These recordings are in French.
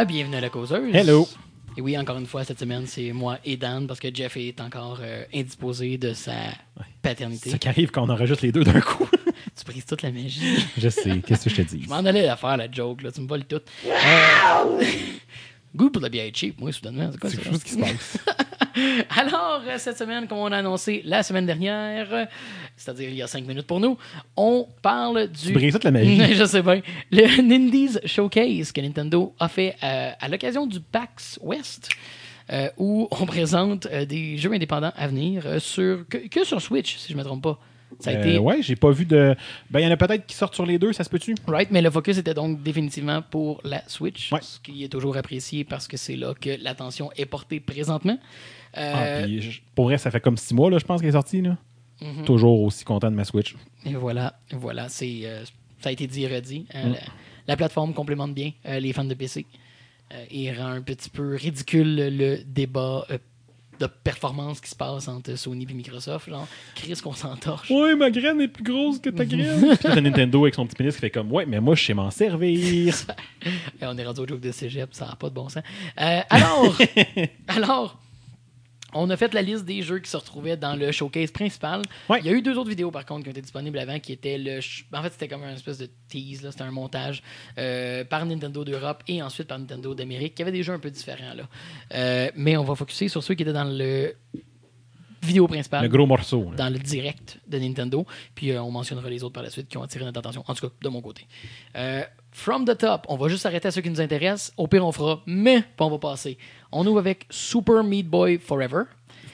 Ah, bienvenue à la causeuse. Hello. Et oui, encore une fois, cette semaine, c'est moi et Dan parce que Jeff est encore euh, indisposé de sa paternité. Ça qui arrive quand on enregistre les deux d'un coup. Tu brises toute la magie. je sais, qu'est-ce que je te dis? Je m'en allais la faire, la joke, là. Tu me voles tout. Euh... Goût pour la bière cheap, moi, soudainement. C'est quoi C'est quelque chose qui se passe. Alors, euh, cette semaine, comme on a annoncé la semaine dernière, euh, c'est-à-dire il y a cinq minutes pour nous, on parle du. Tu toute la magie. Je sais bien. Le Nindies Showcase que Nintendo a fait euh, à l'occasion du PAX West. euh, où on présente euh, des jeux indépendants à venir euh, sur que, que sur Switch, si je ne me trompe pas. Ça a Euh, été ouais, j'ai pas vu de. Ben, il y en a peut-être qui sortent sur les deux, ça se peut-tu? Right, mais le focus était donc définitivement pour la Switch, Ouais. ce qui est toujours apprécié parce que c'est là que l'attention est portée présentement. Euh, Ah, puis pour vrai, ça fait comme six mois, là, je pense, qu'elle est sortie. Là. mhm. Toujours aussi content de ma Switch. Et voilà, voilà, c'est euh, ça a été dit et redit. Mm. la, la plateforme complémente bien les fans de PC et rend un petit peu ridicule le débat de performance qui se passe entre Sony et Microsoft. Genre, Chris qu'on s'entorche. Ouais, ma graine est plus grosse que ta graine. Puis là, t'as Nintendo avec son petit pénis qui fait comme Ouais, mais moi, je sais m'en servir. Et on est rendu au joke de cégep, ça n'a pas de bon sens. Euh, alors, alors, on a fait la liste des jeux qui se retrouvaient dans le showcase principal. Ouais. Il y a eu deux autres vidéos, par contre, qui ont été disponibles avant, qui étaient le... En fait, c'était comme un espèce de tease, là, c'était un montage euh, par Nintendo d'Europe et ensuite par Nintendo d'Amérique. Il y avait des jeux un peu différents, là. Euh, mais on va focuser sur ceux qui étaient dans le vidéo principal Le gros morceau. là. dans le direct de Nintendo. Puis euh, on mentionnera les autres par la suite qui ont attiré notre attention. En tout cas, de mon côté. Euh, from the top, on va juste s'arrêter à ceux qui nous intéressent. Au pire, on fera, mais pas on va passer. On ouvre avec Super Meat Boy Forever.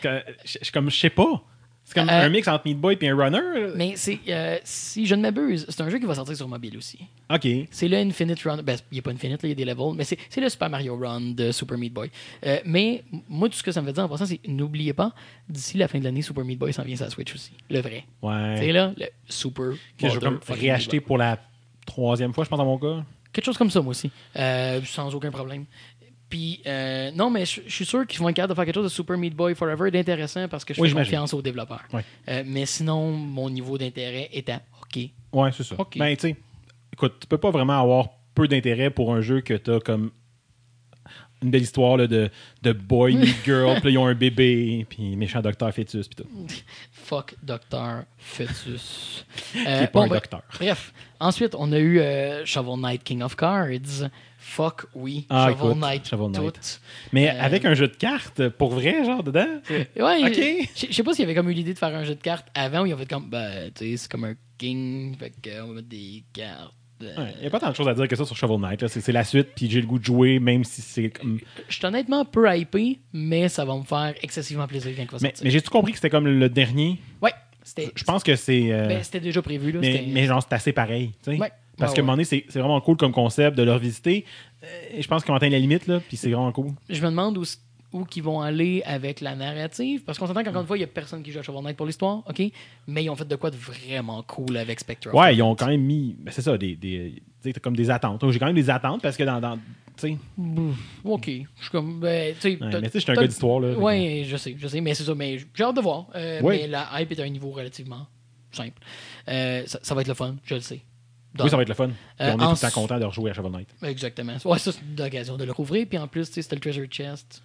Je comme, je sais pas. C'est comme Euh, un mix entre Meat Boy et un runner. Mais c'est, euh, si je ne m'abuse, c'est un jeu qui va sortir sur mobile aussi. Ok. C'est le Infinite Run. Ben, il n'y a pas Infinite, il y a des levels, mais c'est, le Super Mario Run de Super Meat Boy. Euh, mais moi, tout ce que ça me fait dire en passant, c'est n'oubliez pas, d'ici la fin de l'année, Super Meat Boy s'en vient sur la Switch aussi. Le vrai. Ouais. C'est là, le Super. que je vais réacheter pour la troisième fois, je pense, dans mon cas. Quelque chose comme ça, moi aussi. Euh, sans aucun problème. Puis, euh, non, mais je je suis sûr qu'ils vont être capables de faire quelque chose de Super Meat Boy Forever d'intéressant parce que je Oui, fais confiance aux développeurs. Ouais. Euh, mais sinon, mon niveau d'intérêt est à OK. Ouais, c'est ça. Ok. Ben, tu sais, écoute, tu peux pas vraiment avoir peu d'intérêt pour un jeu que t'as comme une belle histoire là, de, de boy meet girl, puis ils ont un bébé, puis méchant docteur fœtus, puis tout. Fuck Docteur Fetus. Qui Euh, est pas un bref. docteur. Bref, ensuite, on a eu euh, Shovel Knight King of Cards. Fuck oui, Ah, Shovel écoute, Knight. Shovel Knight. tout. Mais Euh, avec un jeu de cartes, pour vrai, genre, dedans? Ouais, Ok. je je sais pas s'il y avait comme eu l'idée de faire un jeu de cartes avant ou ils ont fait comme, ben, tu sais, c'est comme un king, fait qu'on va mettre des cartes. Euh, Il n'y a pas tant de choses à dire que ça sur Shovel Knight. C'est la suite, puis j'ai le goût de jouer, même si c'est comme. Je suis honnêtement peu hypé, mais ça va me faire excessivement plaisir quand il va Mais, j'ai-tu compris que c'était comme le dernier? Ouais, c'était Je pense que c'est. euh, ben, c'était déjà prévu. Là, mais, genre, c'est assez pareil. Ouais. Parce Ouais, qu'à un ouais. moment donné, c'est vraiment cool comme concept de le revisiter. Euh, je pense qu'ils ont atteint la limite, là, puis c'est vraiment cool. Je me demande où, où qu'ils vont aller avec la narrative, parce qu'on s'entend qu'encore une fois, il n'y a personne qui joue à Shovel Knight pour l'histoire, OK? Mais ils ont fait de quoi de vraiment cool avec Spectre. Ouais, ils ont quand même mis. c'est ça, des. des comme des attentes. J'ai quand même des attentes parce que dans. dans tu sais. OK. Je suis comme. Ben, tu sais, Ouais, mais tu sais, je suis un gars d'histoire, là. Ouais, je sais, je sais, mais c'est ça. Mais j'ai hâte de voir. Euh, Ouais. Mais la hype est à un niveau relativement simple. Euh, ça, ça va être le fun, je le sais. Oui, ça va être le fun. Euh, on est tout le temps en- content de rejouer à Shovel Knight. Exactement. Ouais, ça, c'est l'occasion de le rouvrir. Puis en plus, c'était le Treasure Chest.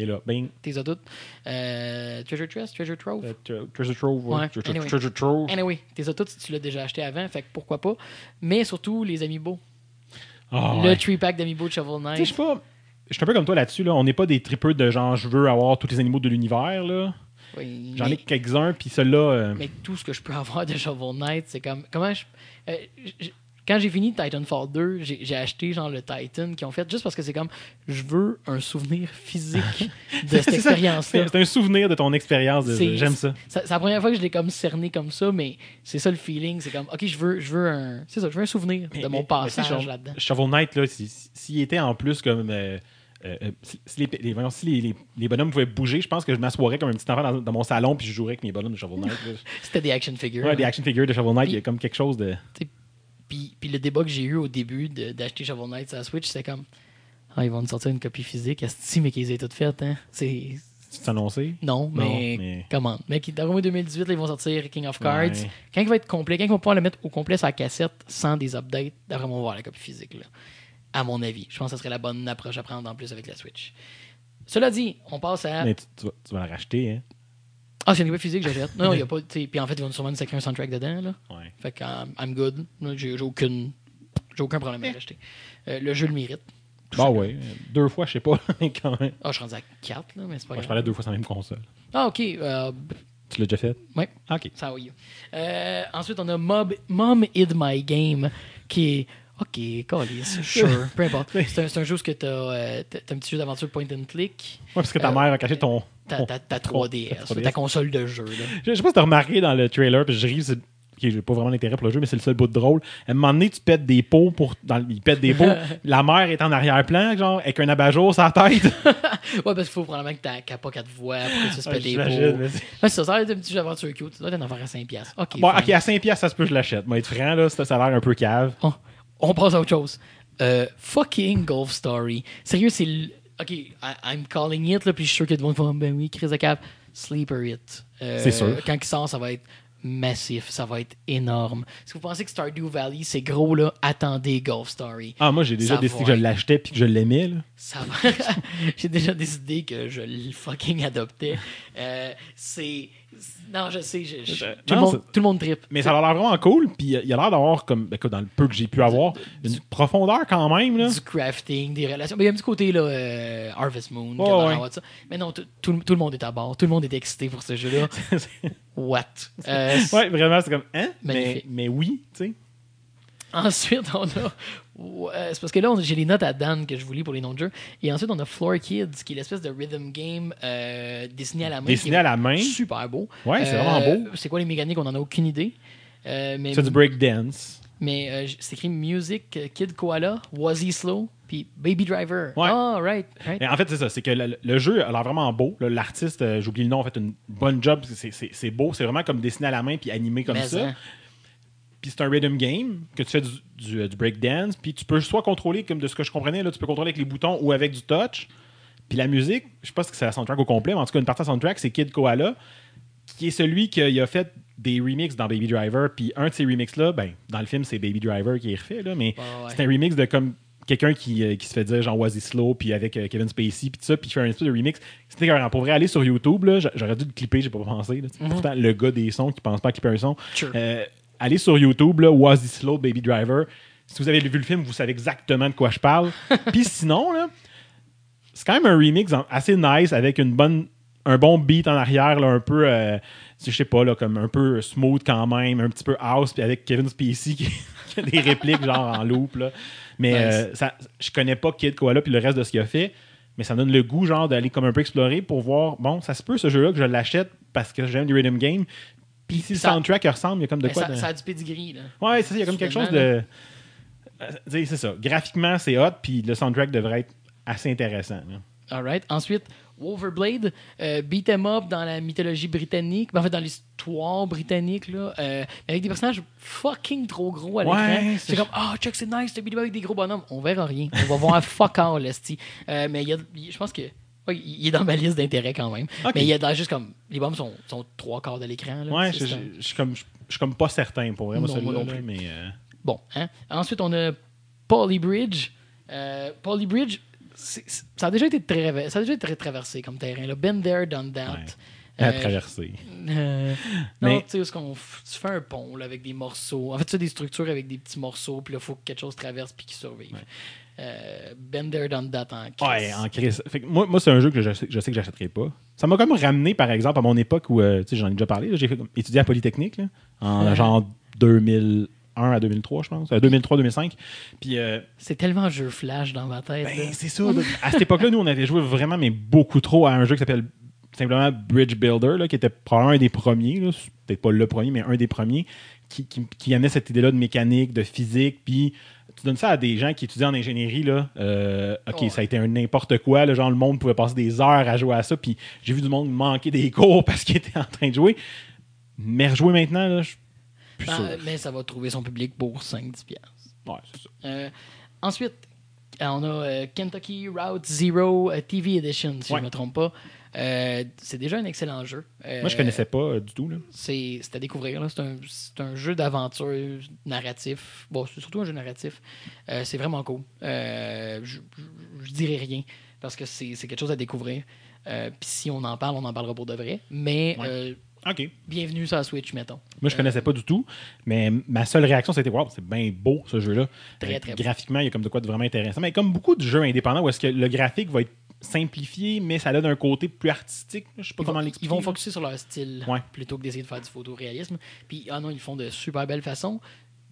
Il est là. Bing. T'es toutes. Euh, treasure Chest, Treasure Trove? Euh, tre- Treasure Trove, ouais. Ouais, Treasure, anyway. Treasure Trove. Anyway, t'es toutes si tu l'as déjà acheté avant, fait que pourquoi pas. Mais surtout, les Amiibo. Ah, Le ouais. 3-pack d'Amiibo de Shovel je Knight. suis pas. Je suis un peu comme toi là-dessus. Là. On n'est pas des tripeux de genre, je veux avoir tous les animaux de l'univers. là. Oui, J'en ai quelques-uns, puis celui-là. euh, mais tout ce que je peux avoir de Shovel Knight, c'est comme. Comment je. euh, quand j'ai fini Titanfall 2, j'ai acheté genre le Titan qui ont fait juste parce que c'est comme je veux un souvenir physique de cette expérience-là. C'est un souvenir de ton expérience. J'aime ça. C'est la première fois que je l'ai comme cerné comme ça, mais c'est ça le feeling. C'est comme, ok, je veux, je veux un, c'est ça, je veux un souvenir Mais- de mon mais- passage là-dedans. Shovel Knight, là, si- si- s'il était en plus comme. euh, euh, euh, si, si les, les- voyons, si les, les- les bonhommes pouvaient bouger, je pense que je m'assoirais comme un petit enfant dans, dans mon salon puis je jouerais avec mes bonhommes de Shovel Knight. C'était des action figures. Ouais, des hein. action figures de Shovel Knight, il y a comme quelque chose de. Puis, puis le débat que j'ai eu au début de- d'acheter Shovel Knight sur la Switch, c'était comme, ah, ils vont nous sortir une copie physique. Est-ce mais qu'ils aient toutes faites, hein? C'est. Tu t'annoncer? Non, mais, mais- comment? Mec, dans le 2018, là, ils vont sortir King of Cards. Ouais. Quand il va être complet, quand ils vont pouvoir le mettre au complet sur la cassette sans des updates, d'après on va voir la copie physique. Là. à mon avis. Je pense que ce serait la bonne approche à prendre en plus avec la Switch. Cela dit, on passe à. Mais tu, tu vas, tu vas la racheter, hein? Ah, c'est une copie physique, j'achète. Non, il y a pas. Puis en fait, ils vont sûrement nous sacrer un soundtrack dedans. Là. Ouais. Fait que um, I'm good. J'ai aucune. Aucun problème à l'acheter. Euh, le jeu le mérite. Bah ouais. Deux fois, je sais pas, quand même. Ah, je suis rendu à 4, là, mais c'est pas Moi, je grave. parlais deux fois sur la même console. Ah, ok. Euh, Tu l'as déjà fait? ouais. Ah, ok. Ça oui. Euh, ensuite, on a Mob, Mom Hid My Game, qui est. Ok, calice, sure, peu importe. C'est un, jeu où tu as, un petit jeu d'aventure point and click, Ouais, parce que ta Euh, mère a caché ton. Ta, ton- ta, ta ton- 3DS, ta 3DS. ta console de jeu. Là. Je je sais pas si t'as remarqué dans le trailer, puis je ris, c'est. J'ai pas vraiment d'intérêt pour le jeu, mais c'est le seul bout de drôle. À un moment donné, tu pètes des pots pour. Dans, il pète des pots. la mère est en arrière-plan, genre, avec un abat-jour sur la tête. Ouais, parce qu'il faut probablement que t'as pas qu'à te voix pour que tu se pètes des j'imagine, pots. Ouais, ça, ça a été un petit jeu d'aventure cute. Doit être un affaire à 5$. Ok, Bon, ok, à 5$, piastres, ça se peut, je l'achète. Moi, être franc, là, ça, ça a l'air un peu cave. Oh, on passe à autre chose. Euh, fucking Golf Story. Sérieux, c'est. Ok, I- I'm calling it, là, puis je suis sûr que tout le monde va ben oui, Chris de Cap. Sleeper It. Euh, C'est sûr. Quand il sort, ça va être massif, ça va être énorme. Si vous pensez que Stardew Valley, c'est gros, là, attendez Golf Story. Ah, moi, j'ai déjà Ça décidé que je l'achetais puis que je l'aimais, là. Ça va. J'ai déjà décidé que je le fucking adoptais. Euh, c'est. Non, je sais, je- je- Euh, tout, le monde, tout le monde tripe. Mais ça a l'air vraiment cool, puis il a l'air d'avoir, comme, ben, écoute, dans le peu que j'ai pu avoir, une profondeur quand même, là. du crafting, des relations. Mais il y a un petit côté là, euh, Harvest Moon, Ouais, ça. Mais non, tout, tout, tout le monde est à bord. Tout le monde est excité pour ce jeu-là. What? Euh, ouais, vraiment, c'est comme, hein? Mais oui, tu sais. Ensuite, on a. Ouais, c'est parce que là, j'ai les notes à Dan que je vous lis pour les noms de jeux. Et ensuite, on a Floor Kids, qui est l'espèce de rhythm game euh, dessiné à la main. Dessiné à la main? Super beau. Ouais, c'est Euh, vraiment beau. C'est quoi les mécaniques? On en a aucune idée. Euh, mais C'est du breakdance. mais euh, c'est écrit Music, euh, Kid Koala, Was He Slow, puis Baby Driver. Ouais. Ah, right. en fait, c'est ça. C'est que le, le jeu a l'air vraiment beau. L'artiste, euh, j'oublie le nom, a fait une bonne job. C'est beau. C'est vraiment comme dessiné à la main puis animé comme Mais ça. hein. Puis c'est un rhythm game que tu fais du, du, euh, du breakdance. Puis tu peux soit contrôler, comme de ce que je comprenais, là, tu peux contrôler avec les boutons ou avec du touch. Puis la musique, je sais pas si c'est la soundtrack au complet, mais en tout cas, une partie de la soundtrack, c'est Kid Koala, qui est celui qui a, fait des remixes dans Baby Driver. Puis un de ces remixes-là, ben, dans le film, c'est Baby Driver qui est refait, là, mais ouais. c'est un remix de comme quelqu'un qui, euh, qui se fait dire genre He Slow, puis avec euh, Kevin Spacey, puis tout ça, puis il fait un espèce de remix. C'était écœurant. Pour vrai, aller sur YouTube, j'aurais dû le clipper, j'ai pas pensé. là. Pourtant, le gars des sons qui pense pas à clipper un son. Sure. Euh, allez sur YouTube, là, Was He Slow, Baby Driver. Si vous avez vu le film, vous savez exactement de quoi je parle. Puis sinon, là, c'est quand même un remix assez nice avec une bonne un bon beat en arrière là, un peu euh, je sais pas là comme un peu smooth quand même un petit peu house puis avec Kevin Spacey qui, a des répliques genre en loop là. mais Nice. euh, ça, je connais pas Kid Koala puis le reste de ce qu'il a fait mais ça me donne le goût genre d'aller comme un peu explorer pour voir bon ça se peut ce jeu là que je l'achète parce que j'aime du rhythm game puis si le Ça- soundtrack ressemble il y a comme de Mais quoi ça, de- ça a du pedigree. Là. Ouais, c'est ça, il y a comme quelque chose de. Euh, tu sais, c'est ça. Graphiquement, c'est hot, puis le soundtrack devrait être assez intéressant. là. All right. Ensuite, Wolverblade, euh, beat 'em up dans la mythologie britannique, ben, en fait dans l'histoire britannique, là, euh, avec des personnages fucking trop gros à l'écran. Ouais, c'est c'est- comme, ah, check, c'est nice, t'as beat 'em up avec des gros bonhommes. On verra rien. On va voir fuck all, esti. Euh, mais il y a, je pense que. Il est dans ma liste d'intérêts quand même. Mais il y a dans juste comme. Les bombes sont, sont trois quarts de l'écran. Ouais, je suis comme, comme pas certain pour vraiment Non, moi non plus. mais. euh, Bon, hein? Ensuite, on a Polybridge. Euh, Polybridge, ça a déjà été très, ça a déjà été très traversé comme terrain. Là. Been there, done that. Ouais. à Euh, traverser. euh, non, Mais- tu sais, tu fais un pont là, avec des morceaux. En fait, tu as des structures avec des petits morceaux, puis là, il faut que quelque chose traverse puis qu'il survive. Euh, been there, done that en crise. Ouais, en crise. Fait que moi, moi c'est un jeu que je sais, je sais que j'achèterai pas. Ça m'a comme ramené, par exemple, à mon époque où, euh, tu sais, j'en ai déjà parlé, j'ai étudié à Polytechnique, là, en Ouais. genre 2001 à 2003, je pense. 2003-2005. Puis. euh, C'est tellement un jeu flash dans ma tête. Ben, c'est ça. À cette époque-là, nous, on avait joué vraiment, mais beaucoup trop à un jeu qui s'appelle simplement Bridge Builder, là, qui était probablement un des premiers, peut-être pas le premier, mais un des premiers, qui, qui, qui amenait cette idée-là de mécanique, de physique, puis tu donnes ça à des gens qui étudient en ingénierie, là. euh, OK, Ouais. ça a été un n'importe quoi, là, genre le monde pouvait passer des heures à jouer à ça, puis j'ai vu du monde manquer des cours parce qu'il était en train de jouer. Mais rejouer maintenant, là, je plus sûr. mais ça va trouver son public pour 5-10$. piastres. Ouais, c'est ça. Euh, ensuite, euh, on a Kentucky Route Zero TV Edition, si Ouais. je ne me trompe pas. Euh, c'est déjà un excellent jeu. Euh, Moi, je connaissais pas euh, du tout. Là. C'est c'est à découvrir. là. C'est un, c'est un jeu d'aventure narratif. Bon, c'est surtout un jeu narratif. C'est vraiment cool. Je, dirais rien parce que c'est c'est quelque chose à découvrir. Puis si on en parle, on en parlera pour de vrai. Mais Ouais. OK. bienvenue sur la Switch, mettons. Moi, je connaissais pas du tout, mais ma seule réaction, c'était Wow, c'est bien beau ce jeu-là. Très, très beau. Graphiquement, il y a comme de quoi de vraiment intéressant. Mais comme beaucoup de jeux indépendants où est-ce que le graphique va être simplifié, mais ça a un côté plus artistique. Je sais pas Ils comment vont, ils l'expliquer. vont focuser sur leur style Ouais. plutôt que d'essayer de faire du photoréalisme. Puis, ah non, ils font de super belle façon.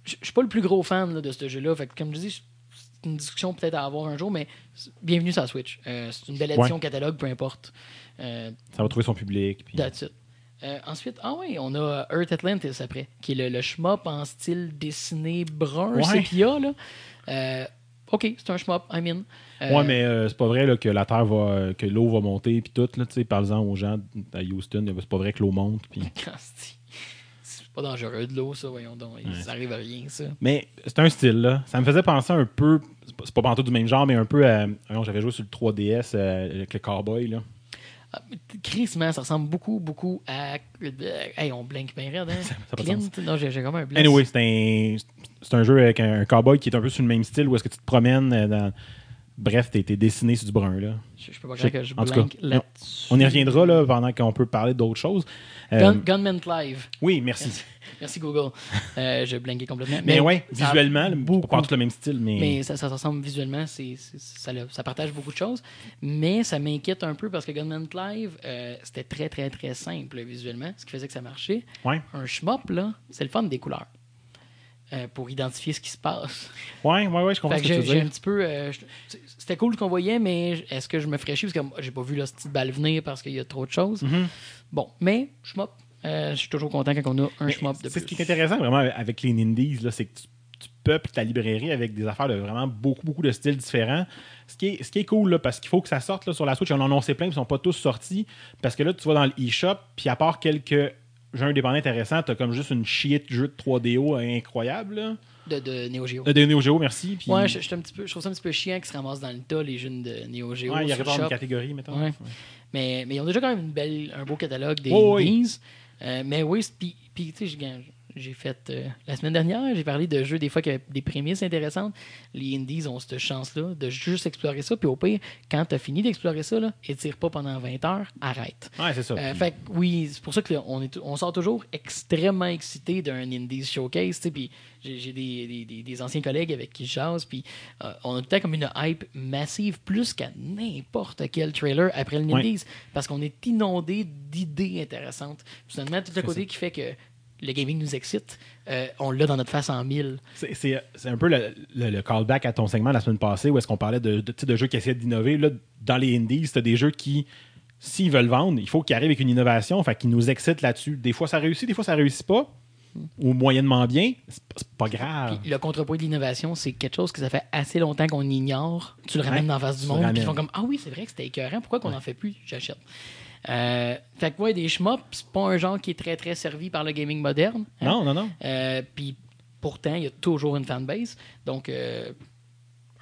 Je suis pas le plus gros fan là, de ce jeu-là. Fait que, comme je dis, c'est une discussion peut-être à avoir un jour, mais bienvenue sur la Switch. Euh, c'est une belle édition catalogue, peu importe. Euh, Ça va trouver son public. puis- that's it. Euh, ensuite, ah oui, on a Earth Atlantis après, qui est le, le shmup en style dessiné brun, Ouais. sépia. Là. Euh, ok, c'est un shmup, I mean. Euh, Ouais, mais euh, c'est pas vrai là, que la terre va, euh, que l'eau va monter puis tout là, tu sais, parle-en aux gens à Houston, c'est pas vrai que l'eau monte. Asti. C'est pas dangereux de l'eau, ça, voyons donc. Ça arrive à rien, ça. Mais c'est un style là, ça me faisait penser un peu, c'est pas- pantoute du même genre, mais un peu à, voyons, j'avais joué sur le 3DS euh, avec le cowboy là. Ah, Chris, man, ça ressemble beaucoup, beaucoup à. Hey, on blink bien raide, hein? ça a pas de Clint? Non, j'ai j'ai comme un blanc. Anyway, c'est un, c'est un jeu avec un, un cowboy qui est un peu sur le même style où est-ce que tu te promènes euh, dans. Bref, t'es, t'es dessiné sur du brun là. Je, je peux pas Je- que je en tout cas. On y reviendra là pendant qu'on peut parler d'autres choses. Euh, Gun- Gunman Live. oui, merci. Merci Google. Euh, je blinqué complètement. Mais, ouais, ça a visuellement, beaucoup- pas tout le même style, mais. Mais ça, ça ressemble visuellement, c'est, c'est- ça, partage beaucoup de choses. Mais ça m'inquiète un peu parce que Gunman Live, euh, c'était très, très, très simple visuellement, ce qui faisait que ça marchait. Ouais, Un shmup, là, c'est le fun des couleurs. Euh, pour identifier ce qui se passe. ouais, ouais, ouais, je comprends Fait ce que tu veux j'ai un dire. petit peu. euh, je- C'était cool ce qu'on voyait, mais est-ce que je me ferais chier parce que j'ai pas vu la petite balle venir parce qu'il y a trop de choses? Mhm. Bon, mais shmup, euh, je suis toujours content quand on a un shmup de C'est plus. ce qui est intéressant vraiment avec les Nindies, c'est que tu, tu peuples ta librairie avec des affaires de vraiment beaucoup, beaucoup de styles différents. Ce qui est, ce qui est cool, là, parce qu'il faut que ça sorte là, sur la Switch. On en a annoncé plein, ils sont pas tous sortis. Parce que là, tu vas dans l'eShop, puis à part quelques jeux indépendants intéressants, t'as comme juste une chier de jeu de 3DO incroyable. là. De, de Neo Geo. Euh, De Neo Geo, merci. Puis, Ouais, je, je suis un petit peu, je trouve ça un petit peu chiant qu'ils se ramassent dans le tas, les jeunes de Neo Geo. ouais, il y le une catégorie, mettons. Ouais. Mais, mais ils ont déjà quand même une belle, un beau catalogue des Oh, oui. Euh, mais oui, puis, tu sais, j'ai- fait euh, la semaine dernière, j'ai parlé de jeux des fois qui avaient des prémices intéressantes. Les indies ont cette chance-là de juste explorer ça. Puis au pire, quand tu as fini d'explorer ça, là, étire pas pendant 20 heures, arrête. Ouais, c'est ça. Euh, Puis- fait que oui, c'est pour ça qu'on est, on sort toujours extrêmement excité d'un Indies Showcase. Puis j'ai des, des- des- anciens collègues avec qui je jase. Puis euh, on a tout le temps comme une hype massive, plus qu'à n'importe quel trailer après le Ouais. Indies. Parce qu'on est inondé d'idées intéressantes. Finalement, tout le côté ça. qui fait que le gaming nous excite, euh, on l'a dans notre face en mille. C'est- un peu le, le- le callback à ton segment la semaine passée où est-ce qu'on parlait de, de, de jeux qui essaient d'innover. Là, dans les indies, c'est des jeux qui, s'ils veulent vendre, il faut qu'ils arrivent avec une innovation, fait qu'ils nous excitent là-dessus. Des fois, ça réussit, des fois, ça réussit pas, ou moyennement bien. C'est pas, grave. Puis le contrepoids de l'innovation, c'est quelque chose que ça fait assez longtemps qu'on ignore. Tu le ramènes Ouais, dans la face du monde, puis ils font comme Ah oui, c'est vrai que c'était écœurant, pourquoi qu'on n'en fait plus? J'achète. Euh, fait que ouais, des shmups, c'est pas un genre qui est très très servi par le gaming moderne. hein. Non, non, non. Euh, Puis pourtant, il y a toujours une fanbase. Donc, euh,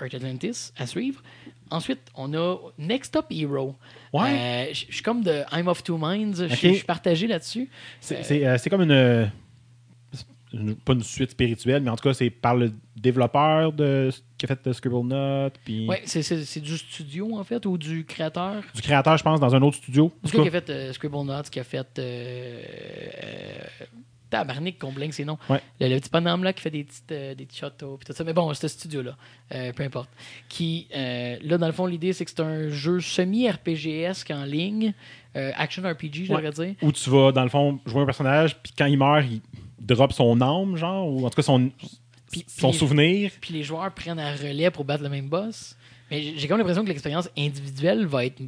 Earth Atlantis à suivre. Ensuite, on a Next Up Hero. Ouais. Euh, Je suis comme de I'm of Two Minds. Je suis- partagé là-dessus. C'est euh, c'est comme euh, une- Pas une suite spirituelle, mais en tout cas, c'est par le développeur de, qui a fait Scribble Note, puis Ouais, c'est- c'est c'est du studio en fait ou du créateur? Du créateur, je pense, dans un autre studio. Du gars qui a fait euh, Scribble Notes, qui a fait. Euh, euh, Tabarnak, qu'on blingue ses noms. Ouais. Le, le petit bonhomme là qui fait des petites, euh, des petits châteaux, puis tout ça. Mais bon, ce studio-là, euh, peu importe. Qui, euh, là, dans le fond, l'idée, c'est que c'est un jeu semi-RPGesque en ligne, euh, action RPG, je Ouais. dire. où tu vas, dans le fond, jouer un personnage, puis quand il meurt, il drop son âme, genre, ou en tout cas son, Puis- son puis- souvenir? Puis les joueurs prennent un relais pour battre le même boss. Mais j'ai comme l'impression que l'expérience individuelle va être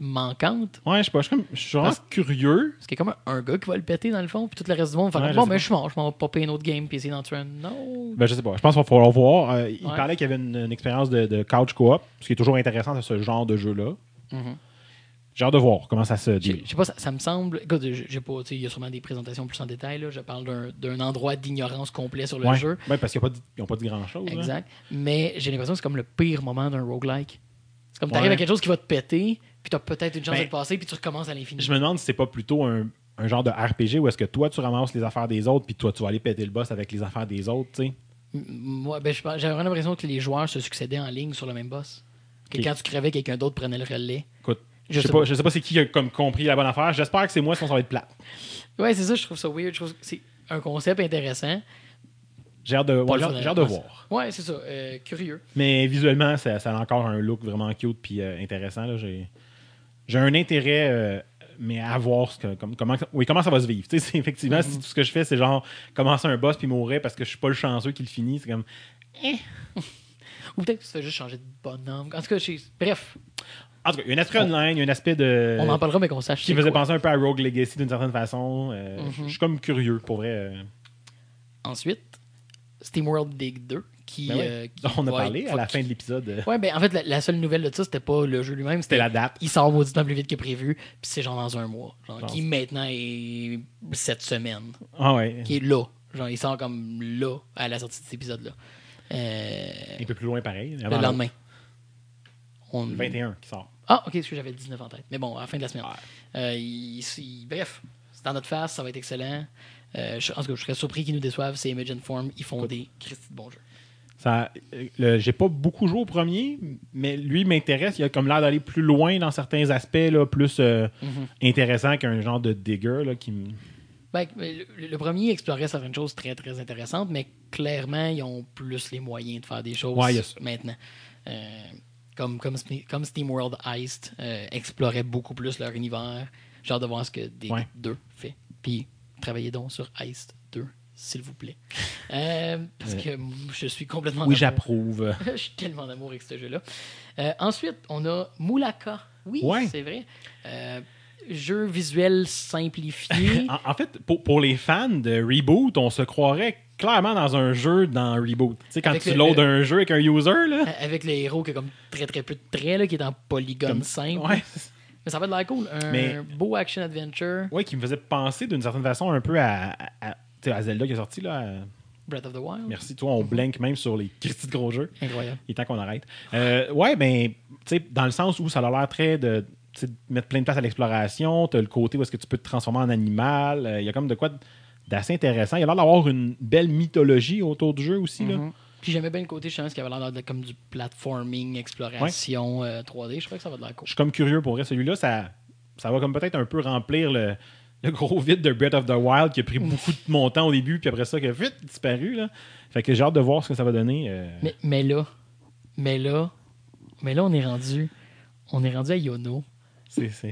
manquante. Ouais, je sais pas, je suis, comme- je suis vraiment Parce- curieux. Parce qu'il y a comme un gars qui va le péter dans le fond, puis tout le reste du monde va faire Ouais, Bon, pas. je suis mort, je m'en vais popper une autre game, puis essayer d'en tuer un. Non. Ben, je sais pas, je pense qu'il va falloir voir. Euh, il Ouais. parlait qu'il y avait une, une expérience de, de couch co-op, ce qui est toujours intéressant de ce genre de jeu-là. Mhm. J'ai hâte de voir comment ça se dit. je sais pas, ça, ça me semble. Écoute, j'ai pas. Il y a sûrement des présentations plus en détail. Là. Je parle d'un- endroit d'ignorance complet sur le Ouais. jeu. Ouais, parce qu'ils n'ont pas dit grand-chose. hein. Exact. Mais j'ai l'impression que c'est comme le pire moment d'un roguelike. C'est comme t'arrives Ouais. à quelque chose qui va te péter, puis t'as peut-être une chance Ben, de le passer, puis tu recommences à l'infini. Je me demande si c'est pas plutôt un, un genre de RPG où est-ce que toi, tu ramasses les affaires des autres, puis toi, tu vas aller péter le boss avec les affaires des autres, tu sais. Moi, ben, j'avais vraiment l'impression que les joueurs se succédaient en ligne sur le même boss. Que quand tu crevais, quelqu'un d'autre prenait le relais. Je sais pas, je sais pas c'est qui a comme compris la bonne affaire. J'espère que c'est moi, sinon ça va être plate. Ouais, c'est ça, je trouve ça weird. Je trouve que c'est un concept intéressant. J'ai hâte de, ouais, j'ai hâte de voir. Ouais, c'est ça. euh, curieux. Mais visuellement, ça, ça a encore un look vraiment cute puis euh, intéressant. là. J'ai, j'ai un intérêt, euh, mais à voir ce que, comme- comment, oui, comment ça va se vivre. C'est- effectivement, si tout ce que je fais, c'est genre commencer un boss puis mourir parce que je suis pas le chanceux qui le finit, c'est comme. Ou peut-être que tu fais juste changer de bonhomme. En tout cas, je- bref, En tout cas, il y a un aspect online, il y a un aspect de. on en parlera, mais qu'on sache. qui faisait quoi. penser un peu à Rogue Legacy d'une certaine façon. Euh, Mhm. Je suis comme curieux, pour vrai. euh. Ensuite, SteamWorld Dig 2, qui. Ben ouais. euh, qui On a parlé être à la fin de l'épisode. Ouais, ben en fait, la, la seule nouvelle de ça, c'était pas le jeu lui-même, C'était la date. Il sort mauditement plus vite que prévu, puis c'est genre dans un mois. Genre, Genre. qui maintenant est cette semaine. Ah ouais. Qui est là. Genre, il sort comme là, à la sortie de cet épisode-là. Euh, Un peu plus loin, pareil. le lendemain. On... Le 21 qui sort. Ah, ok, parce que j'avais 19 en tête. Mais bon, à la fin de la semaine. Euh, il- il- bref, c'est dans notre face, ça va être excellent. Euh, je, en tout cas, je serais surpris qu'ils nous déçoivent. C'est Image and Form, ils font des Christy de bons jeux. Ça, euh, le- j'ai pas beaucoup joué au premier, mais lui m'intéresse. Il a comme l'air d'aller plus loin dans certains aspects, là, plus euh, Mhm. intéressant qu'un genre de digger là, qui me- Ben, le, le premier explorait certaines choses très très intéressantes, mais clairement, ils ont plus les moyens de faire des choses Ouais, il y a ça. maintenant. Euh, comme, comme, comme SteamWorld Heist euh, explorait beaucoup plus leur univers. J'ai hâte de voir ce que Ouais. 2 fait. Puis travaillez donc sur Heist 2, s'il vous plaît. Euh, parce que je suis complètement Oui, j'approuve. Je suis tellement d'amour avec ce jeu-là. Euh, ensuite, on a Moulaka. Oui, Ouais. c'est vrai. Euh, jeu visuel simplifié. En, en fait, pour, pour les fans de Reboot, on se croirait clairement dans un jeu dans Reboot. Tu sais, quand Avec tu loads un jeu avec un user, là. avec le héros qui a comme très très peu de traits, là, qui est en polygone Comme- simple. Ouais, Mais ça va être l'air cool. Un Mais- beau action-adventure. ouais, qui me faisait penser d'une certaine façon un peu à, à, à- tu sais, à Zelda qui est sorti, là. à- Breath of the Wild. Merci, toi, on blank même sur les petits gros jeux. Incroyable. Il est temps qu'on arrête. Euh, ouais, ben, tu sais, dans le sens où ça a l'air très de de mettre plein de place à l'exploration, tu as le côté où est-ce que tu peux te transformer en animal. Euh, Il y a comme de quoi d'assez intéressant. Il y a l'air d'avoir une belle mythologie autour du jeu aussi. là. Mhm. Puis j'aimais bien le côté, je pense, qui avait l'air d'être comme du platforming, exploration euh, 3D. Je crois que ça va de l'air cool. Je suis comme curieux pour vrai. Celui-là, ça, ça va comme peut-être un peu remplir le, le gros vide de Breath of the Wild qui a pris beaucoup de mon temps au début, puis après ça, qui a vite disparu. Là. Fait que j'ai hâte de voir ce que ça va donner. euh. Mais, mais là, mais là, mais là, on est rendu, on est rendu à Yono.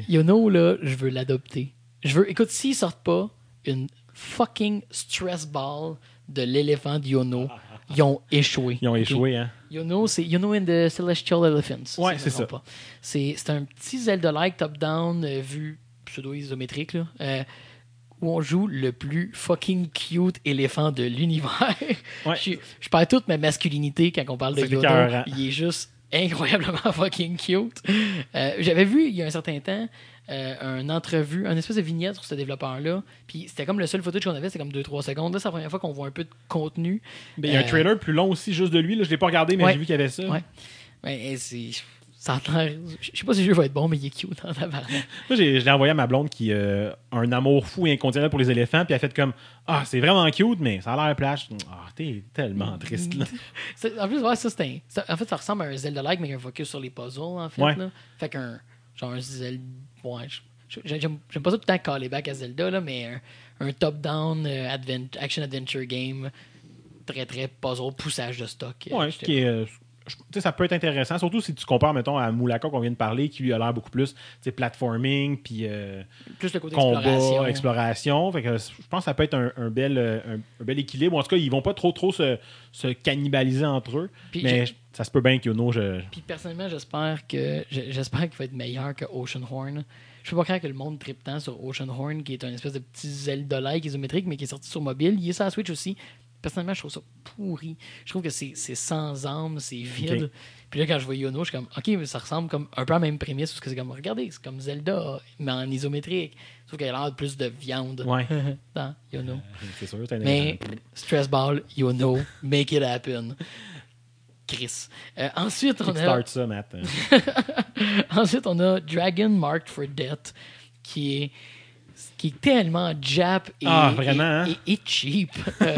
Yono, là, je veux l'adopter. Je veux, écoute, s'ils sortent pas une fucking stress ball de l'éléphant de Yono, ils ont échoué. Ils ont échoué, hein? Yono, c'est Yono and the Celestial Elephants. Ouais, c'est pas. C'est c'est un petit Zelda-like top-down euh, vu pseudo-isométrique, là, euh, où on joue le plus fucking cute éléphant de l'univers. Ouais. je, je perds toute ma masculinité quand on parle de Yono. écœurant. Il est juste incroyablement fucking cute. Euh, J'avais vu il y a un certain temps euh, une entrevue, une espèce de vignette sur ce développeur-là. Puis c'était comme le seul footage qu'on avait, c'était comme 2-3 secondes. Là, c'est la première fois qu'on voit un peu de contenu. Il y a un Euh, trailer plus long aussi, juste de lui. Là. Je l'ai pas regardé, mais Ouais. j'ai vu qu'il y avait ça. Ouais. Et c'est. Ça a l'air. Je sais pas si le jeu va être bon, mais il est cute dans la barre. Moi, j'ai- je l'ai envoyé à ma blonde qui euh, a un amour fou et inconditionnel pour les éléphants, puis elle a fait comme Ah, c'est vraiment cute, mais ça a l'air plage. Ah, t'es tellement triste, là. En plus, ouais, ça, c'est En fait, ça ressemble à un Zelda-like, mais avec un focus sur les puzzles, en fait. Ouais. Là. Fait qu'un. Genre un Zelda. Ouais, j'aime pas ça tout le temps caller back à Zelda, là, mais un, un top-down euh, advent- action-adventure game. Très, très puzzle, poussage de stock. Euh, Ouais, ce qui est. euh, je- ça peut être intéressant, surtout si tu compares, mettons, à Moulaka qu'on vient de parler, qui lui a l'air beaucoup plus platforming, puis euh, Plus le côté combat, exploration. exploration. Fait que je pense que ça peut être un, un bel, euh, un, un bel équilibre. En tout cas, ils vont pas trop trop se, se cannibaliser entre eux. Puis mais j'ai- ça se peut bien qu'Yono, je. Puis personnellement, j'espère que j'espère qu'il va être meilleur que Ocean Horn. Je peux pas croire que le monde tripe tant sur Ocean Horn, qui est un espèce de petit Zelda-like isométrique, mais qui est sorti sur mobile. Il est sur la Switch aussi. Personnellement, je trouve ça pourri. Je trouve que c'est c'est sans âme, c'est vide. Puis là, quand je vois Yono, je suis comme, OK, mais ça ressemble comme un peu à la même prémisse, parce que c'est comme, regardez, c'est comme Zelda, mais en isométrique. Sauf qu'il y a l'air de plus de viande Ouais. dans Yono. C'est sûr, Mais. Stress Ball, Yono, make it happen. Chris. Euh, ensuite, on a, Start ça, Matt. ensuite, on a Dragon Marked for Death, qui est, qui est tellement jap et, Ah, vraiment, hein? et, et- et cheap. Euh,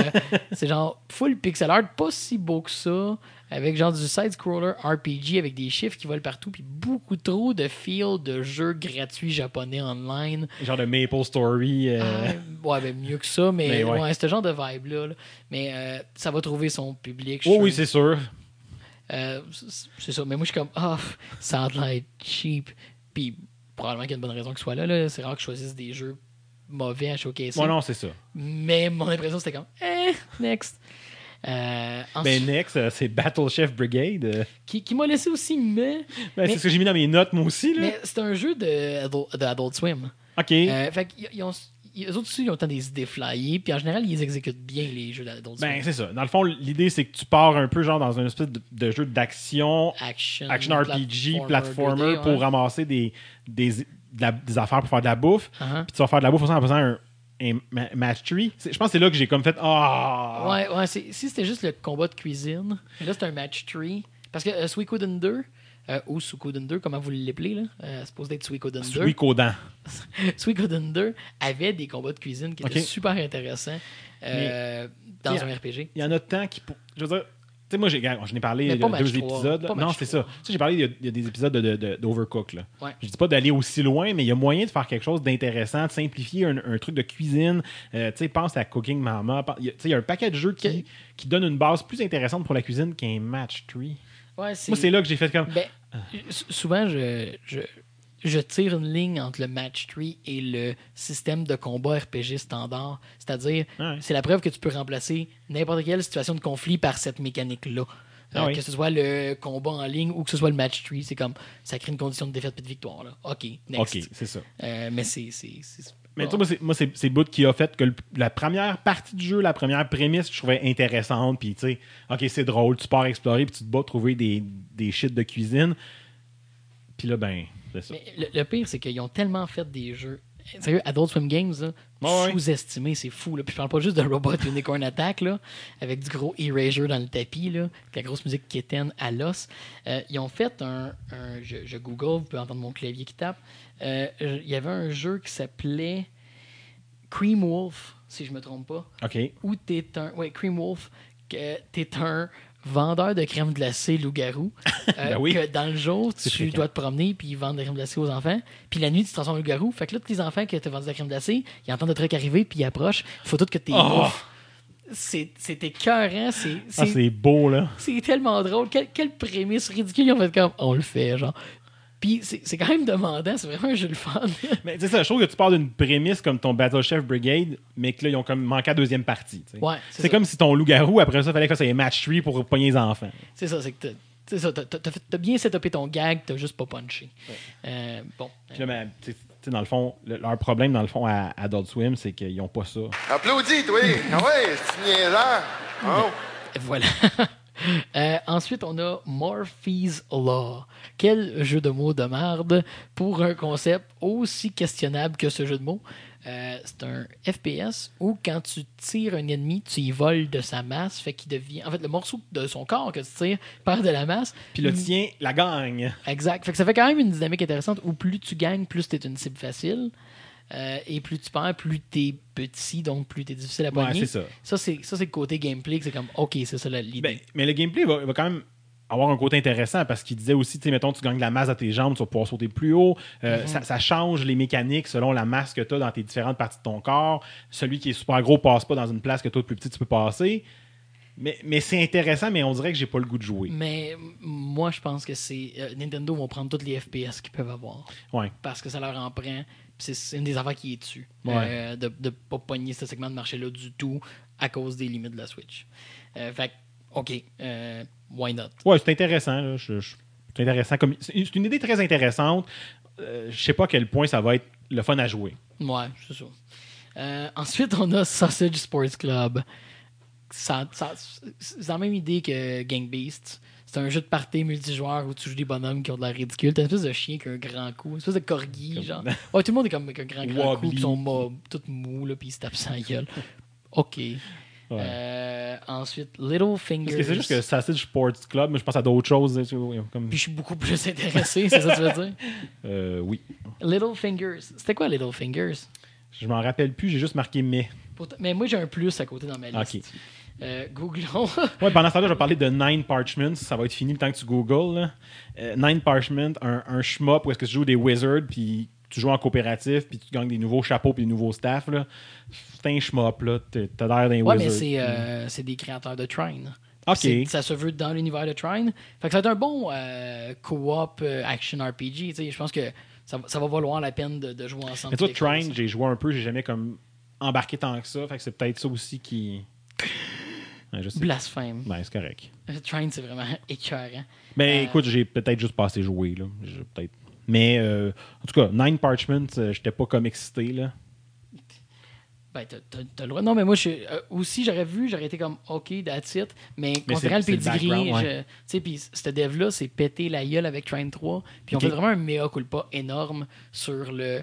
c'est genre full pixel art, pas si beau que ça, avec genre du side-scroller RPG avec des chiffres qui volent partout, puis beaucoup trop de feel de jeux gratuits japonais online. Genre de Maple Story. euh, Ah, ouais, ben mieux que ça, mais, Mais ouais. ouais. ce genre de vibe-là. là. Mais euh, ça va trouver son public. Oh oui, c'est sûr. C'est c'est ça. Mais moi, je suis comme, ah, ça a l'air cheap. Puis probablement qu'il y a une bonne raison que ce soit là. là. C'est rare que je choisisse des jeux mauvais à showcaser. Moi, non, c'est ça. Mais mon impression, c'était comme, eh, next. Euh, Ben, next, euh, c'est Battle Chef Brigade. Euh, qui, qui m'a laissé aussi, mais. ben, Mais- c'est ce que j'ai mis dans mes notes, moi aussi. Là. Mais c'est un jeu de, Adult- de Adult Swim. OK. Euh, fait qu'ils ils ont. ils- eux autres aussi, ils ont le temps des idées flyées, puis en général, ils exécutent bien les jeux d'Adult Swim. Ben, c'est ça. Dans le fond, l'idée, c'est que tu pars un peu genre dans une espèce de, de jeu d'action, action, action RPG, platformer 2D, pour ramasser des, des, de la- des affaires pour faire de la bouffe. Uh-huh. Puis tu vas faire de la bouffe en faisant un, un ma- match tree. Je pense que c'est là que j'ai comme fait Ah! Ouais, ouais, si c'était juste le combat de cuisine, là c'est un match 3. Parce que euh, Suikoden 2, euh, ou Suikoden 2, comment vous l'appelez, là, euh, supposé être Suikoden 2. Suikoden. Suikoden 2 avait des combats de cuisine qui étaient super intéressants euh, dans un RPG. Il y en a tant qui. Je veux dire. Sais, moi, j'en ai parlé il y a deux épisodes. Non, c'est ça. Tu sais, j'ai parlé, il y a, il y a des épisodes de, de- de- d'Overcook. Ouais. Je dis pas d'aller aussi loin, mais il y a moyen de faire quelque chose d'intéressant, de simplifier un, un truc de cuisine. Euh, tu sais, pense à Cooking Mama. Pen- il y a- Tu sais, il y a un paquet de jeux qui, qui donnent une base plus intéressante pour la cuisine qu'un match tree. Ouais, Moi, c'est là que j'ai fait comme. Ben, s- souvent, je, je, je tire une ligne entre le match tree et le système de combat RPG standard. C'est-à-dire, Ouais. c'est la preuve que tu peux remplacer n'importe quelle situation de conflit par cette mécanique-là. Ah oui. Que ce soit le combat en ligne ou que ce soit le match tree, c'est comme ça crée une condition de défaite et de victoire. Là. OK, next. OK, c'est ça. Euh, mais c'est. Mais tu vois, moi, c'est- le bout qui a fait que le- la première partie du jeu, la première prémisse, je trouvais intéressante. Puis, tu sais, OK, c'est drôle, tu pars explorer, puis tu te bats trouver des, des shit de cuisine. Puis là, ben, ça. Mais le, le pire, c'est qu'ils ont tellement fait des jeux. Sérieux, Adult Swim Games, là, Ouais, ouais. sous-estimé, c'est fou. Là. Puis je parle pas juste de Robot Unicorn Attack, là, avec du gros Erasure dans le tapis, là, avec la grosse musique quétaine à l'os. Euh, ils ont fait un. un- je, je Google, vous pouvez entendre mon clavier qui tape. Euh, Il y avait un jeu qui s'appelait Cream Wolf, si je me trompe pas OK. où t'es un. Ouais, Cream Wolf, que t'es un vendeur de crème glacée loup-garou. euh, Ben oui. Que dans le jour, tu fréquent. dois te promener puis vendre de la crème glacée aux enfants. Puis la nuit, tu te transformes en loup-garou. Fait que là, tous les enfants qui te vendent de la crème glacée, ils entendent le truc arriver puis ils approchent. Il faut tout que t'es Oh! C'est écœurant. C'est Ah, beau, là. c'est tellement drôle. Quelle, quelle prémisse ridicule ils ont fait comme on le fait, genre. Puis c'est quand même demandant. C'est vraiment un jeu de fun. Mais tu sais, ça, je trouve que tu pars d'une prémisse comme ton Battle Chef Brigade, mais que là, ils ont comme manqué la deuxième partie. Ouais, c'est comme si ton loup-garou, après ça, fallait que ça ait match tree pour pogner les enfants. C'est ça, c'est que t'as- c'est ça, t'as- bien setupé ton gag, t'as juste pas punché. Euh, bon. Puis là, ben, tu sais, tu sais, dans le fond, le- leur problème, dans le fond, à Adult Swim, c'est qu'ils n'ont pas ça. Applaudis, toi! Ah ouais, c'est niaiseur! Oh. Voilà. Euh, ensuite, on a Morphe's Law. Quel jeu de mots de merde pour un concept aussi questionnable que ce jeu de mots? Euh, c'est un FPS où quand tu tires un ennemi, tu y voles de sa masse, fait qu'il devient. En fait, le morceau de son corps que tu tires perd de la masse. Puis le Mm. tien, la gagne. Exact. Fait que ça fait quand même une dynamique intéressante où plus tu gagnes, plus tu es une cible facile. Euh, et plus tu perds, plus tu es petit, donc plus tu es difficile à Ouais, pogner. c'est ça. Ça, c'est le côté gameplay, que c'est comme, OK, c'est ça la- l'idée. Ben, mais le gameplay va, va quand même avoir un côté intéressant parce qu'il disait aussi, tu sais, mettons, tu gagnes de la masse à tes jambes, tu vas pouvoir sauter plus haut. Euh, Mhm. ça, ça change les mécaniques selon la masse que tu as dans tes différentes parties de ton corps. Celui qui est super gros passe pas dans une place que toi, plus petit, tu peux passer. Mais, mais c'est intéressant, mais on dirait que j'ai pas le goût de jouer. Mais moi, je pense que c'est. euh, Nintendo vont prendre toutes les FPS qu'ils peuvent avoir. Ouais. Parce que ça leur en prend. C'est une des affaires qui est dessus. Ouais. Euh, de ne pas pogner ce segment de marché-là du tout à cause des limites de la Switch. Euh, fait que, OK, euh, why not? Ouais, c'est intéressant. là. Je- je- c'est intéressant. Comme, c'est une idée très intéressante. Euh, je sais pas à quel point ça va être le fun à jouer. Ouais, c'est ça. Ensuite, on a Sausage Sports Club. C'est la même idée que Gang Beasts. C'est un jeu de party multijoueur où tu joues des bonhommes qui ont de la ridicule. T'as une espèce de chien qui a un grand cou, une espèce de corgi, genre. Ouais, tout le monde est comme avec un grand, grand cou, Wobbly. puis ils sont tout mous, là, puis ils se tapent sans gueule. OK. Ouais. Euh, ensuite, Little Fingers. C'est juste que Sausage Sports Club, mais je pense à d'autres choses. Comme, Puis je suis beaucoup plus intéressé, c'est ça que tu veux dire? euh, oui. Little Fingers. C'était quoi Little Fingers? Je m'en rappelle plus, j'ai juste marqué mais. Mais moi, j'ai un plus à côté dans ma liste. Ok. Euh, googlons. Ouais, pendant ce temps-là, je vais parler de Nine Parchments. Ça va être fini le temps que tu googles. Euh, Nine Parchments, un, un shmup où est-ce que tu joues des wizards, puis tu joues en coopératif, puis tu gagnes des nouveaux chapeaux, puis des nouveaux staffs. C'est un shmup, là. T'as l'air d'un Ouais, mais wizard. c'est euh, c'est des créateurs de Trine. Ok. C'est- Ça se veut dans l'univers de Trine. Fait que ça va être un bon euh, co-op action RPG. Je pense que ça, va- ça va valoir la peine de, de jouer ensemble. Mais toi, Trine, j'ai joué un peu, j'ai jamais comme embarqué tant que ça. Fait que c'est peut-être ça aussi qui. Ouais, je sais. Blasphème. Ben, c'est correct. Trine, c'est vraiment écœurant. Mais Euh, écoute, j'ai peut-être juste pas assez joué. Là. Peut-être. Mais euh, en tout cas, Nine Parchments, euh, j'étais pas comme excité. Là. Ben, t'as- le droit. Non, mais moi, je, euh, aussi, j'aurais vu, j'aurais été comme, OK, that's it. Mais, considérant le pedigree, je- tu sais, puis ce dev-là, c'est pété la gueule avec Train 3. Puis on fait vraiment un mea culpa énorme sur le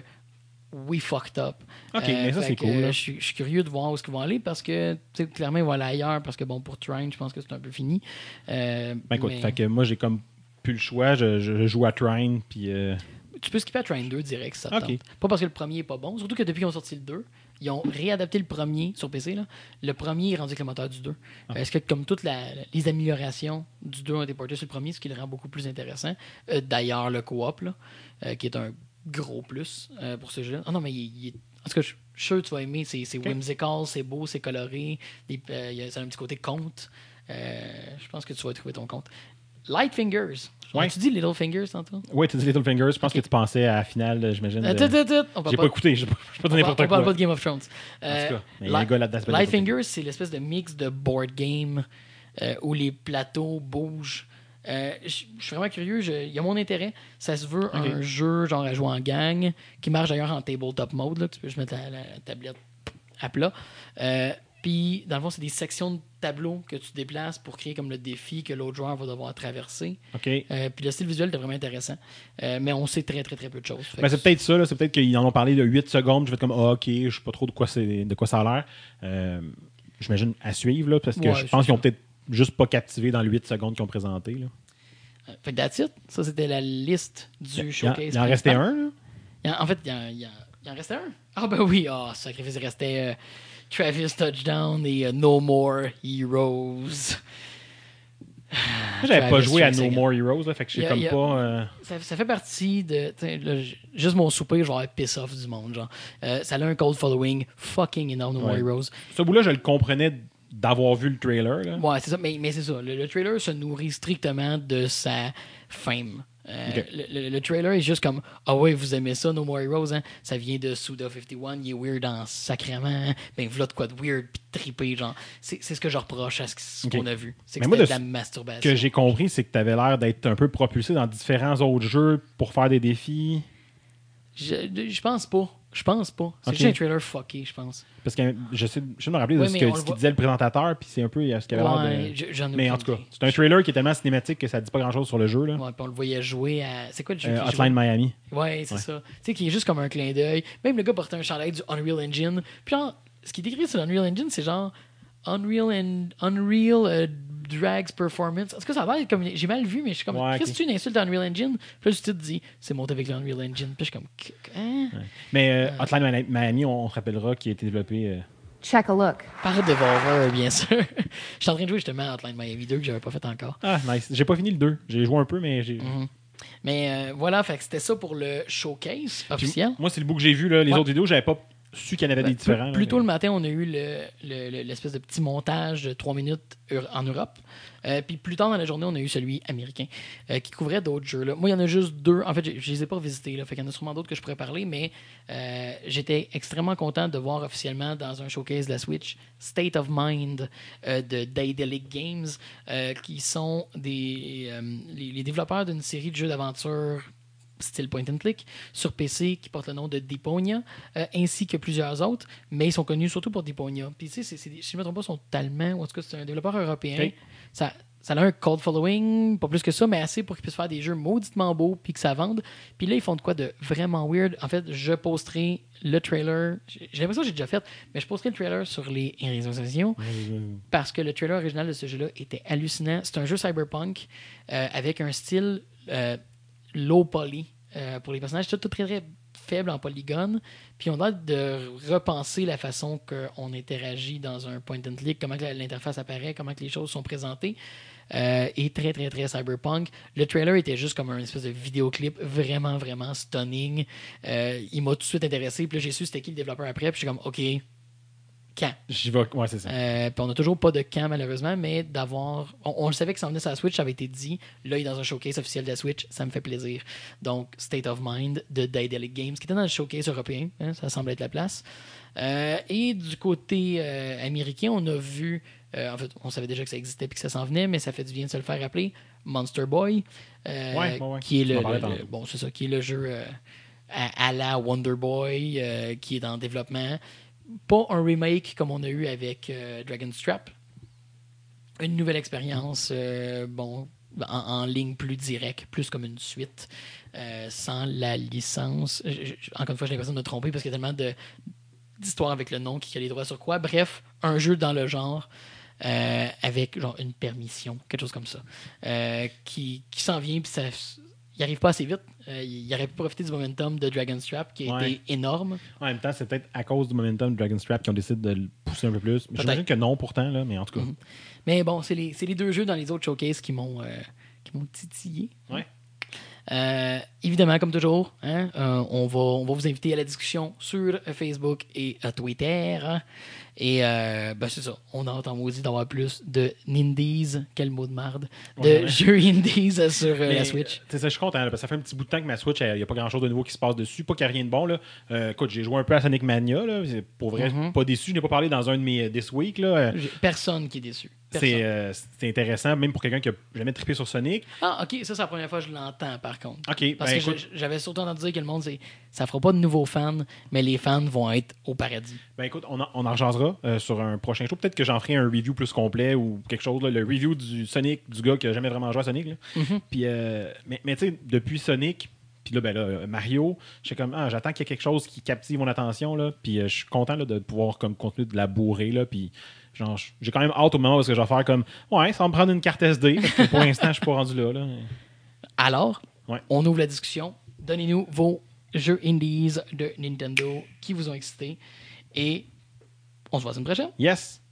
We fucked up. Euh, Ok, mais ça, c'est cool. Je suis curieux de voir où est-ce qu'ils vont aller parce que, clairement, ils vont aller ailleurs parce que, bon, pour Train, je pense que c'est un peu fini. Euh, Ben écoute, mais fait que moi, j'ai comme plus le choix. Je, je- je joue à Trine, puis. euh, Tu peux skipper à Train 2 direct, ça te Ok. tente. Pas parce que le premier est pas bon, surtout que depuis qu'ils ont sorti le 2, ils ont réadapté le premier sur PC. Là. Le premier est rendu avec le moteur du 2. Ah. Est-ce que comme toutes la- les améliorations du 2 ont été portées sur le premier, ce qui le rend beaucoup plus intéressant? Euh, D'ailleurs, le co-op, là, euh, qui est un gros plus euh, pour ce jeu-là. Ah non, mais il, est... En tout cas, je suis sûr que tu vas aimer. C'est c'est whimsical, c'est beau, c'est coloré. Euh, il y a, ça a un petit côté conte. Euh, je pense que tu vas trouver ton compte. Light Fingers. Ouais. Tu dis Little Fingers tantôt? Ouais, tu dis Little Fingers. Je pense Ok. que tu pensais à la finale, j'imagine. de-. On parle J'ai pas écouté, j'ai pas, pas on, n'importe parle, on parle pas de Game of Thrones. En tout Euh, cas, mais Light- gars Little Lightfingers, c'est l'espèce de mix de board game euh, où les plateaux bougent. Euh, Je suis vraiment curieux. Il y a mon intérêt. Ça se veut un jeu genre à jouer en gang qui marche d'ailleurs en tabletop mode. Là, tu peux juste mettre la, la tablette à plat. Euh, Puis, dans le fond, c'est des sections de tableaux que tu déplaces pour créer comme le défi que l'autre joueur va devoir traverser. OK. Euh, puis le style visuel est vraiment intéressant. Euh, mais on sait très, très, très peu de choses. Ben, c'est peut-être ça, là. c'est peut-être qu'ils en ont parlé de 8 secondes. Je vais être comme, ah, ok, je sais pas trop de quoi, c'est, de quoi ça a l'air. J'imagine à suivre, là, parce que Ouais, je pense qu'ils ont peut-être juste pas captivé dans les 8 secondes qu'ils ont présenté. Là. Euh, Fait que that's it. Ça, c'était la liste du Il, showcase. il en restait un, là? En, en fait, il en, il en- il en restait un? Ah, ben oui. Ah, sacrifice, il restait euh, Travis Touchdown et euh, No More Heroes. Moi, j'avais pas joué à No. More Heroes, là, fait que a- comme a- pas. euh, Ça, ça fait partie de. là, juste mon souper, je vais avoir piss off du monde. Genre. Euh, ça a un cold following fucking énorme, No More. Heroes. Ce bout-là, je le comprenais d'avoir vu le trailer. Là. Ouais, c'est ça. Mais, mais c'est ça. Le, le trailer se nourrit strictement de sa fame. Euh, le, le- le trailer est juste comme Ah ouais, vous aimez ça, No More Heroes, hein? Ça vient de Suda 51, il est weird en sacrément. hein? Ben, voilà de quoi de weird pis trippé, genre. C'est ce que je reproche à ce ce qu'on a vu. C'est que moi, de la Ce masturbation. que j'ai compris, c'est que tu avais l'air d'être un peu propulsé dans différents autres jeux pour faire des défis. Je, je pense pas. Je pense pas. C'est juste un trailer fucké, je pense. Parce que je sais, je me rappeler de ce que- ce qu'il disait le présentateur, puis c'est un peu ce qu'il avait Ouais, l'air de. je- j'en ai Mais en tout cas, c'est un trailer qui est tellement cinématique que ça dit pas grand chose sur le jeu. Là. Ouais, puis on le voyait jouer à. C'est quoi le jeu Euh, qu'il? Hotline Miami. Ouais, c'est Ouais. ça. Tu sais, qui est juste comme un clin d'œil. Même le gars portait un chandail du Unreal Engine. Puis genre, ce qui est écrit sur l'Unreal Engine, c'est genre Unreal and Unreal euh, Drags Performance. Tout cas, ça a l'air comme. J'ai mal vu, mais je suis comme. Ouais, Qu'est-ce que tu une insulte à Unreal Engine? Puis là, le titre dit c'est monté avec l'Unreal Engine. Puis je suis comme. Hein? Mais euh, Hotline Mi- Miami, on, on se rappellera, qui a été développé. euh, Check a look. Par Devorer, bien sûr. Je suis en train de jouer justement à Hotline Miami 2 que j'avais pas fait encore. Ah, nice. J'ai pas fini le 2. J'ai joué un peu, mais j'ai. Mhm. Mais euh, voilà, fait que c'était ça pour le showcase officiel. Moi, c'est le bout que j'ai vu. Là. Les Ouais. autres vidéos, j'avais pas su qu'il y en avait Ben, des différents. plus, là, plus tôt mais- le matin, on a eu le- le- le- l'espèce de petit montage de 3 minutes en Europe. Euh, puis plus tard dans la journée, on a eu celui américain euh, qui couvrait d'autres jeux. Là. Moi, il y en a juste deux. En fait, je, je les ai pas visités. Là, fait qu'il y en a sûrement d'autres que je pourrais parler, mais euh, j'étais extrêmement content de voir officiellement dans un showcase de la Switch State of Mind de Daedalic Games, qui sont des, les, les développeurs d'une série de jeux d'aventure style point and click sur PC qui porte le nom de Deeponia, euh, ainsi que plusieurs autres, mais ils sont connus surtout pour Deeponia. Puis tu sais, si je ne me trompe pas, sont allemands, ou en tout cas c'est un développeur européen. Ça, ça a un cold following, pas plus que ça, mais assez pour qu'ils puissent faire des jeux mauditement beaux puis que ça vende. Puis là, ils font de quoi de vraiment weird. En fait, je posterai le trailer. J'ai j'ai l'impression que j'ai déjà fait, mais je posterai le trailer sur les réseaux sociaux parce que le trailer original de ce jeu-là était hallucinant. C'est un jeu cyberpunk euh, avec un style euh, low poly euh, pour les personnages. C'est tout très, très faible en polygone. Puis on a de repenser la façon qu'on interagit dans un point and click, comment l'interface apparaît, comment que les choses sont présentées. Euh, et très, très, très cyberpunk. Le trailer était juste comme un espèce de vidéoclip vraiment, vraiment stunning. Euh, il m'a tout de suite intéressé. Puis j'ai su c'était qui le développeur après. Puis je suis comme, OK, quand? J'y vais. Ouais, c'est ça. Euh, puis on n'a toujours pas de camp malheureusement, mais d'avoir. On, on le savait que ça venait sur la Switch, ça avait été dit. Là, il est dans un showcase officiel de la Switch, ça me fait plaisir. Donc, State of Mind de Daedalic Games, qui était dans le showcase européen, hein, ça semble être la place. Euh, et du côté euh, américain, on a vu. en fait, on savait déjà que ça existait et que ça s'en venait, mais ça fait du bien de se le faire rappeler. Monster Boy, Ouais, ouais, ouais. qui est le, bon, c'est ça, qui est le jeu à, à la Wonder Boy, qui est en développement pas un remake comme on a eu avec euh, Dragon's Trap. Une nouvelle expérience, euh, bon, en, ligne plus directe, plus comme une suite, euh, sans la licence. Encore une fois, j'ai l'impression de me tromper parce qu'il y a tellement d'histoires avec le nom qui a les droits sur quoi. Bref, un jeu dans le genre. euh, avec genre une permission, quelque chose comme ça, qui, qui s'en vient, puis ça, il arrive pas assez vite. Euh, il aurait pu profiter du momentum de Dragon's Trap, qui a Ouais. été énorme. En même temps, c'est peut-être à cause du momentum de Dragon's Trap qu'on décide de le pousser un peu plus. J'imagine que non pourtant, là, mais en tout cas. Mhm. Mais bon, c'est les, deux jeux dans les autres showcases qui m'ont euh, titillé. Ouais. Euh, évidemment, comme toujours, hein, euh, on, va, on va vous inviter à la discussion sur Facebook et euh, Twitter. Et euh, ben, c'est ça. On a entendu maudit d'avoir plus de Nindies, quel mot de marde, de Ouais, ouais. jeux Indies sur Mais, la Switch. tu sais, ça, je suis content, là, parce que ça fait un petit bout de temps que ma Switch, il n'y a pas grand chose de nouveau qui se passe dessus. Pas qu'il n'y a rien de bon. Là. Écoute, j'ai joué un peu à Sonic Mania. Là. C'est Pour vrai, Mhm. pas déçu. Je n'ai pas parlé dans un de mes This Week. Là. Personne qui est déçu. C'est euh, c'est intéressant, même pour quelqu'un qui n'a jamais trippé sur Sonic. Ah, ok, ça, c'est la première fois que je l'entends, par contre. OK, Parce ben, que écoute, j'avais surtout entendu dire que le monde, c'est ça fera pas de nouveaux fans, mais les fans vont être au paradis. Ben écoute, on en, on en jasera, euh, sur un prochain show. Peut-être que j'en ferai un review plus complet ou quelque chose. là, le review du Sonic, du gars qui n'a jamais vraiment joué à Sonic. là. Mhm. Puis, euh, mais mais tu sais, depuis Sonic, puis là, ben là, Mario, j'étais comme, ah, j'attends qu'il y ait quelque chose qui captive mon attention. Là, puis euh, je suis content là, de pouvoir comme, continuer de la bourrer. Là, puis Genre, j'ai quand même hâte au moment où je vais faire comme Ouais, ça va me prendre une carte SD. Parce que pour l'instant, je suis pas rendu là. Alors, on ouvre la discussion. Donnez-nous vos jeux indies de Nintendo qui vous ont excité. Et on se voit la semaine prochaine. Yes!